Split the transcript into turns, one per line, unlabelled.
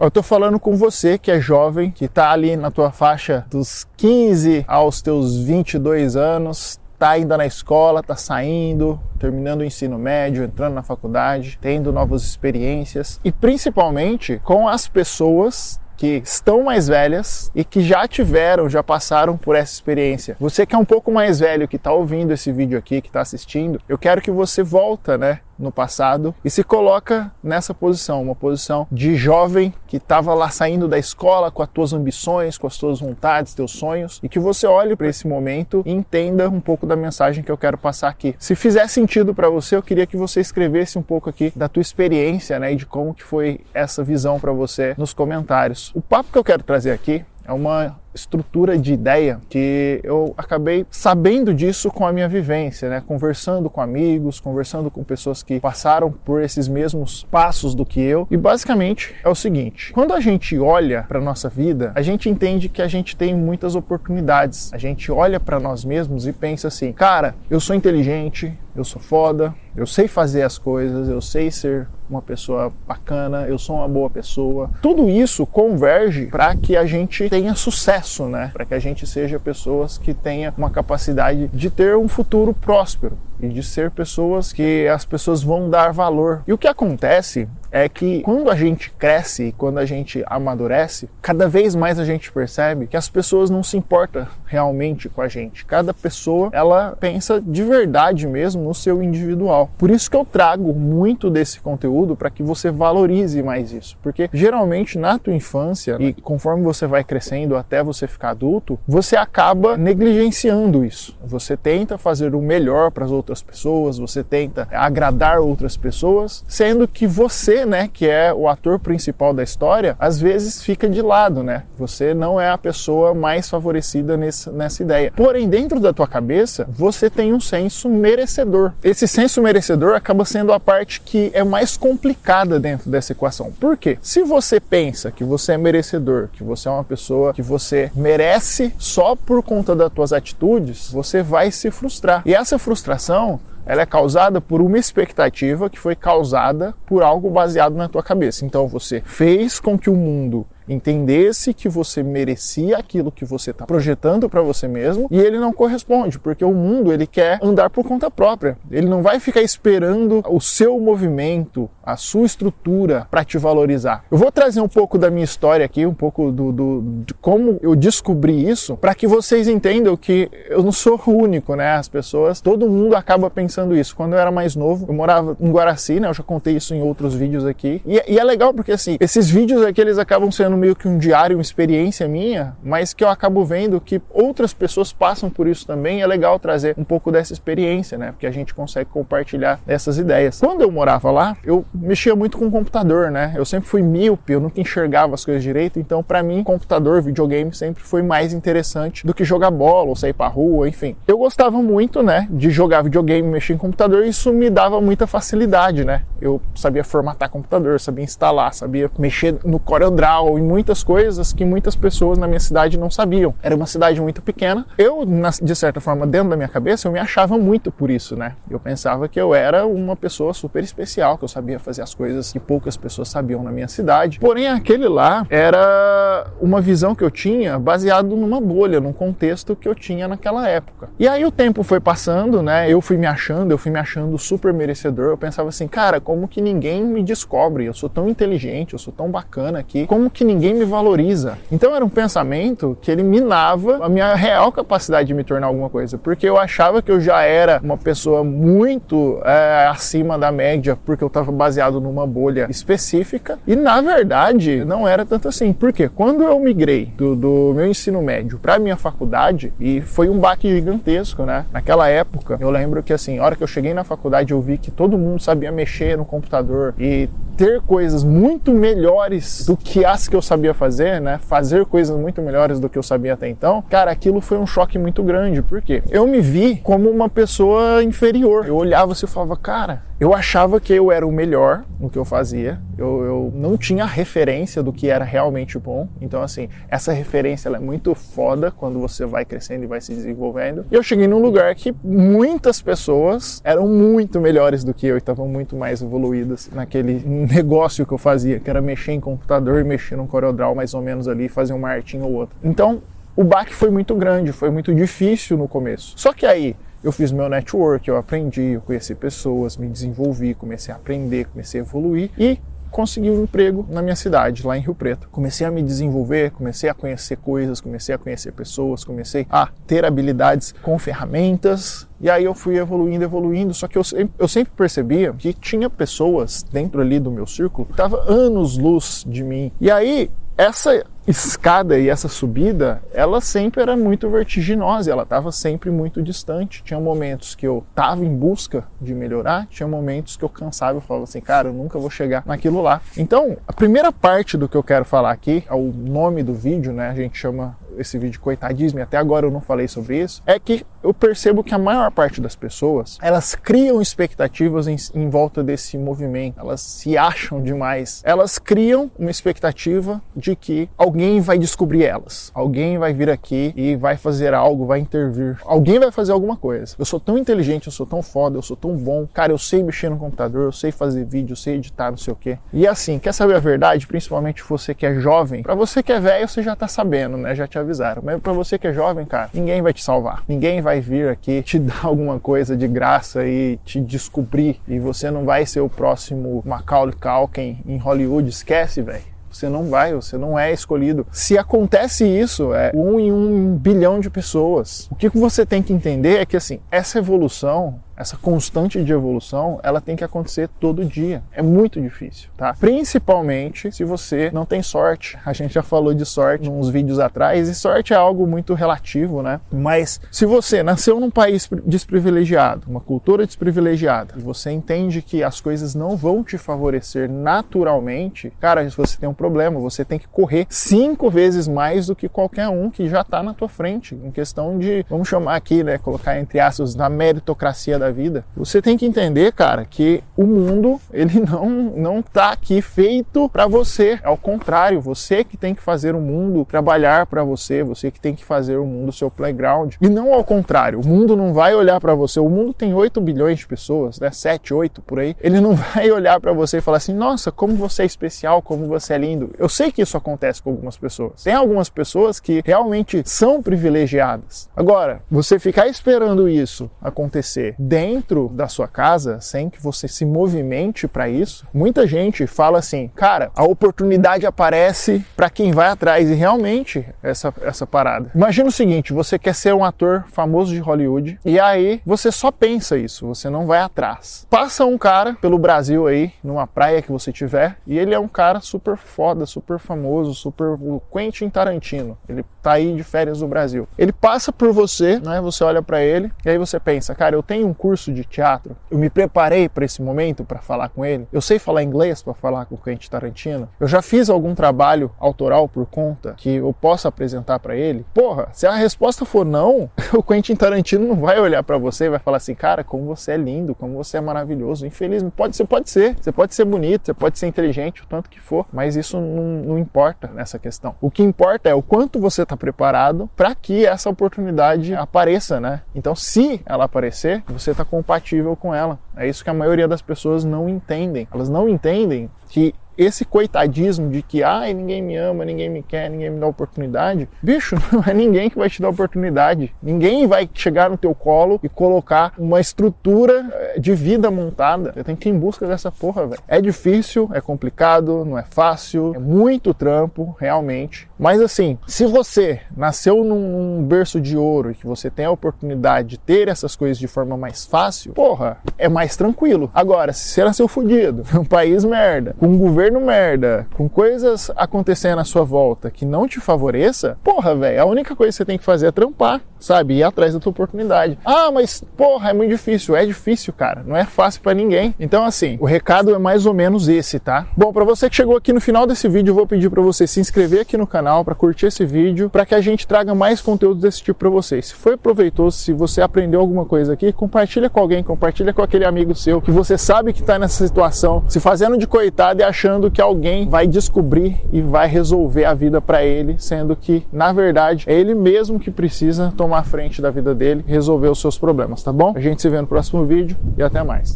Eu tô falando com você que é jovem, que tá ali na tua faixa dos 15 aos teus 22 anos, tá ainda na escola, tá saindo, terminando o ensino médio, entrando na faculdade, tendo novas experiências e principalmente com as pessoas que estão mais velhas e que já tiveram, já passaram por essa experiência. Você que é um pouco mais velho, que está ouvindo esse vídeo aqui, que está assistindo, eu quero que você volta, né, no passado e se coloca nessa posição, uma posição de jovem que estava lá saindo da escola com as tuas ambições, com as tuas vontades, teus sonhos e que você olhe para esse momento e entenda um pouco da mensagem que eu quero passar aqui. Se fizer sentido para você, eu queria que você escrevesse um pouco aqui da tua experiência, né, e de como que foi essa visão para você nos comentários. O papo que eu quero trazer aqui é uma estrutura de ideia que eu acabei sabendo disso com a minha vivência, né? Conversando com amigos, conversando com pessoas que passaram por esses mesmos passos do que eu. E basicamente é o seguinte: quando a gente olha para nossa vida, a gente entende que a gente tem muitas oportunidades. A gente olha para nós mesmos e pensa assim: cara, eu sou inteligente, eu sou foda, eu sei fazer as coisas, eu sei ser uma pessoa bacana, eu sou uma boa pessoa. Tudo isso converge para que a gente tenha sucesso, né? Para que a gente seja pessoas que tenha uma capacidade de ter um futuro próspero e de ser pessoas que as pessoas vão dar valor. E o que acontece é que quando a gente cresce e quando a gente amadurece, cada vez mais a gente percebe que as pessoas não se importam realmente com a gente. Cada pessoa, ela pensa de verdade mesmo no seu individual. Por isso que eu trago muito desse conteúdo para que você valorize mais isso, porque geralmente na tua infância e conforme você vai crescendo até você ficar adulto, você acaba negligenciando isso. Você tenta fazer o melhor para as outras pessoas, você tenta agradar outras pessoas, sendo que você né, que é o ator principal da história, às vezes fica de lado, né? Você não é a pessoa mais favorecida nesse, nessa ideia. Porém, dentro da tua cabeça, você tem um senso merecedor. Esse senso merecedor acaba sendo a parte que é mais complicada dentro dessa equação. Por quê? Se você pensa que você é merecedor, que você é uma pessoa que você merece só por conta das tuas atitudes, você vai se frustrar. E essa frustração ela é causada por uma expectativa que foi causada por algo baseado na tua cabeça. Então você fez com que o mundo entendesse que você merecia aquilo que você está projetando para você mesmo e ele não corresponde, porque o mundo ele quer andar por conta própria. Ele não vai ficar esperando o seu movimento, a sua estrutura para te valorizar. Eu vou trazer um pouco da minha história aqui, um pouco do, do de como eu descobri isso, para que vocês entendam que eu não sou o único, né? As pessoas, todo mundo acaba pensando isso. Quando eu era mais novo, eu morava em Guaraci, né? Eu já contei isso em outros vídeos aqui. E, e é legal porque assim, esses vídeos aqui eles acabam sendo meio que um diário, uma experiência minha, mas que eu acabo vendo que outras pessoas passam por isso também. É legal trazer um pouco dessa experiência, né? Porque a gente consegue compartilhar essas ideias. Quando eu morava lá, eu mexia muito com o computador, né? Eu sempre fui míope, eu nunca enxergava as coisas direito, então para mim, computador, videogame sempre foi mais interessante do que jogar bola ou sair pra rua, enfim. Eu gostava muito, né, de jogar videogame, mexer em computador, e isso me dava muita facilidade, né? Eu sabia formatar computador, sabia instalar, sabia mexer no CorelDRAW, em muitas coisas que muitas pessoas na minha cidade não sabiam. Era uma cidade muito pequena. Eu, de certa forma, dentro da minha cabeça, eu me achava muito por isso, né? Eu pensava que eu era uma pessoa super especial, que eu sabia fazer as coisas que poucas pessoas sabiam na minha cidade. Porém, aquele lá era uma visão que eu tinha baseado numa bolha, num contexto que eu tinha naquela época. E aí o tempo foi passando, né? Eu fui me achando, eu fui me achando super merecedor. Eu pensava assim, cara, como que ninguém me descobre? Eu sou tão inteligente, eu sou tão bacana aqui. Como que ninguém ninguém me valoriza. Então era um pensamento que ele minava a minha real capacidade de me tornar alguma coisa, porque eu achava que eu já era uma pessoa muito é, acima da média, porque eu estava baseado numa bolha específica, e na verdade não era tanto assim. Porque quando eu migrei do, do meu ensino médio para minha faculdade, e foi um baque gigantesco, né? Naquela época, eu lembro que assim, a hora que eu cheguei na faculdade, eu vi que todo mundo sabia mexer no computador e ter coisas muito melhores do que as que eu sabia fazer, né? Fazer coisas muito melhores do que eu sabia até então. Cara, aquilo foi um choque muito grande, porque eu me vi como uma pessoa inferior. Eu olhava assim e falava, cara, eu achava que eu era o melhor no que eu fazia. Eu, eu não tinha referência do que era realmente bom. Então, assim, essa referência é muito foda quando você vai crescendo e vai se desenvolvendo. E eu cheguei num lugar que muitas pessoas eram muito melhores do que eu e estavam muito mais evoluídas naquele negócio que eu fazia, que era mexer em computador e mexer num CorelDRAW mais ou menos ali, fazer uma artinha ou outra. Então, o baque foi muito grande, foi muito difícil no começo. Só que aí, eu fiz meu network, eu aprendi, eu conheci pessoas, me desenvolvi, comecei a aprender, comecei a evoluir e consegui um emprego na minha cidade, lá em Rio Preto. Comecei a me desenvolver, comecei a conhecer coisas, comecei a conhecer pessoas, comecei a ter habilidades com ferramentas. E aí eu fui evoluindo, evoluindo, só que eu, eu sempre percebia que tinha pessoas dentro ali do meu círculo que estavam anos luz de mim. E aí essa escada e essa subida, ela sempre era muito vertiginosa, ela estava sempre muito distante. Tinha momentos que eu estava em busca de melhorar, tinha momentos que eu cansava e falava assim, cara, eu nunca vou chegar naquilo lá. Então, a primeira parte do que eu quero falar aqui, é o nome do vídeo, né? A gente chama esse vídeo coitadismo, e até agora eu não falei sobre isso, é que eu percebo que a maior parte das pessoas, elas criam expectativas em, em volta desse movimento, elas se acham demais, elas criam uma expectativa de que alguém vai descobrir elas. Alguém vai vir aqui e vai fazer algo, vai intervir. Alguém vai fazer alguma coisa. Eu sou tão inteligente, eu sou tão foda, eu sou tão bom. Cara, eu sei mexer no computador, eu sei fazer vídeo, eu sei editar, não sei o quê. E assim, quer saber a verdade? Principalmente você que é jovem. Para você que é velho, você já tá sabendo, né? Já te avisaram. Mas para você que é jovem, cara, ninguém vai te salvar. Ninguém vai vir aqui te dar alguma coisa de graça e te descobrir. E você não vai ser o próximo Macaulay Culkin em Hollywood. Esquece, velho. Você não vai, você não é escolhido. Se acontece isso, é um em um bilhão de pessoas. O que você tem que entender é que assim, essa evolução essa constante de evolução, ela tem que acontecer todo dia. É muito difícil, tá? Principalmente se você não tem sorte. A gente já falou de sorte uns vídeos atrás, e sorte é algo muito relativo, né? Mas se você nasceu num país desprivilegiado, uma cultura desprivilegiada, e você entende que as coisas não vão te favorecer naturalmente, cara, você tem um problema, você tem que correr cinco vezes mais do que qualquer um que já está na tua frente, em questão de, vamos chamar aqui, né, colocar entre aspas, na meritocracia da da vida, você tem que entender, cara, que o mundo ele não não tá aqui feito para você. Ao contrário, você que tem que fazer o mundo trabalhar para você, você que tem que fazer o mundo seu playground. E não ao contrário, o mundo não vai olhar para você. O mundo tem 8 bilhões de pessoas, né? 7, 8 por aí. Ele não vai olhar para você e falar assim: "Nossa, como você é especial, como você é lindo". Eu sei que isso acontece com algumas pessoas. Tem algumas pessoas que realmente são privilegiadas. Agora, você ficar esperando isso acontecer dentro da sua casa, sem que você se movimente para isso, muita gente fala assim, cara, a oportunidade aparece para quem vai atrás e realmente essa essa parada. Imagina o seguinte, você quer ser um ator famoso de Hollywood e aí você só pensa isso, você não vai atrás. Passa um cara pelo Brasil aí, numa praia que você tiver, e ele é um cara super foda, super famoso, super o Quentin Tarantino. Ele tá aí de férias no Brasil. Ele passa por você, né? Você olha para ele e aí você pensa, cara, eu tenho um curso curso de teatro, eu me preparei para esse momento para falar com ele. Eu sei falar inglês para falar com o Quentin Tarantino. Eu já fiz algum trabalho autoral por conta que eu possa apresentar para ele. Porra, se a resposta for não, o Quentin Tarantino não vai olhar para você e vai falar assim, cara, como você é lindo, como você é maravilhoso. Infelizmente, pode, você pode ser, você pode ser bonito, você pode ser inteligente, o tanto que for, mas isso não, não importa nessa questão. O que importa é o quanto você está preparado para que essa oportunidade apareça, né? Então, se ela aparecer, você está compatível com ela. É isso que a maioria das pessoas não entendem. Elas não entendem que esse coitadismo de que ah, ninguém me ama, ninguém me quer, ninguém me dá oportunidade, bicho, não é ninguém que vai te dar oportunidade. Ninguém vai chegar no teu colo e colocar uma estrutura eh, de vida montada. Você tem que ir em busca dessa porra, velho. É difícil, é complicado, não é fácil, é muito trampo, realmente. Mas assim, se você nasceu num, num berço de ouro e que você tem a oportunidade de ter essas coisas de forma mais fácil, porra, é mais tranquilo. Agora, se você nasceu fudido, um país merda, com um governo governo merda, com coisas acontecendo à sua volta que não te favoreça, porra, velho, a única coisa que você tem que fazer é trampar sabe? Ir atrás da tua oportunidade. Ah, mas porra, é muito difícil. É difícil, cara. Não é fácil para ninguém. Então, assim, o recado é mais ou menos esse, tá? Bom, para você que chegou aqui no final desse vídeo, eu vou pedir para você se inscrever aqui no canal, para curtir esse vídeo, para que a gente traga mais conteúdo desse tipo para vocês. Se foi proveitoso, se você aprendeu alguma coisa aqui, compartilha com alguém, compartilha com aquele amigo seu que você sabe que está nessa situação, se fazendo de coitado e achando que alguém vai descobrir e vai resolver a vida para ele, sendo que, na verdade, é ele mesmo que precisa tomar frente da vida dele resolver os seus problemas, tá bom? A gente se vê no próximo vídeo e até mais.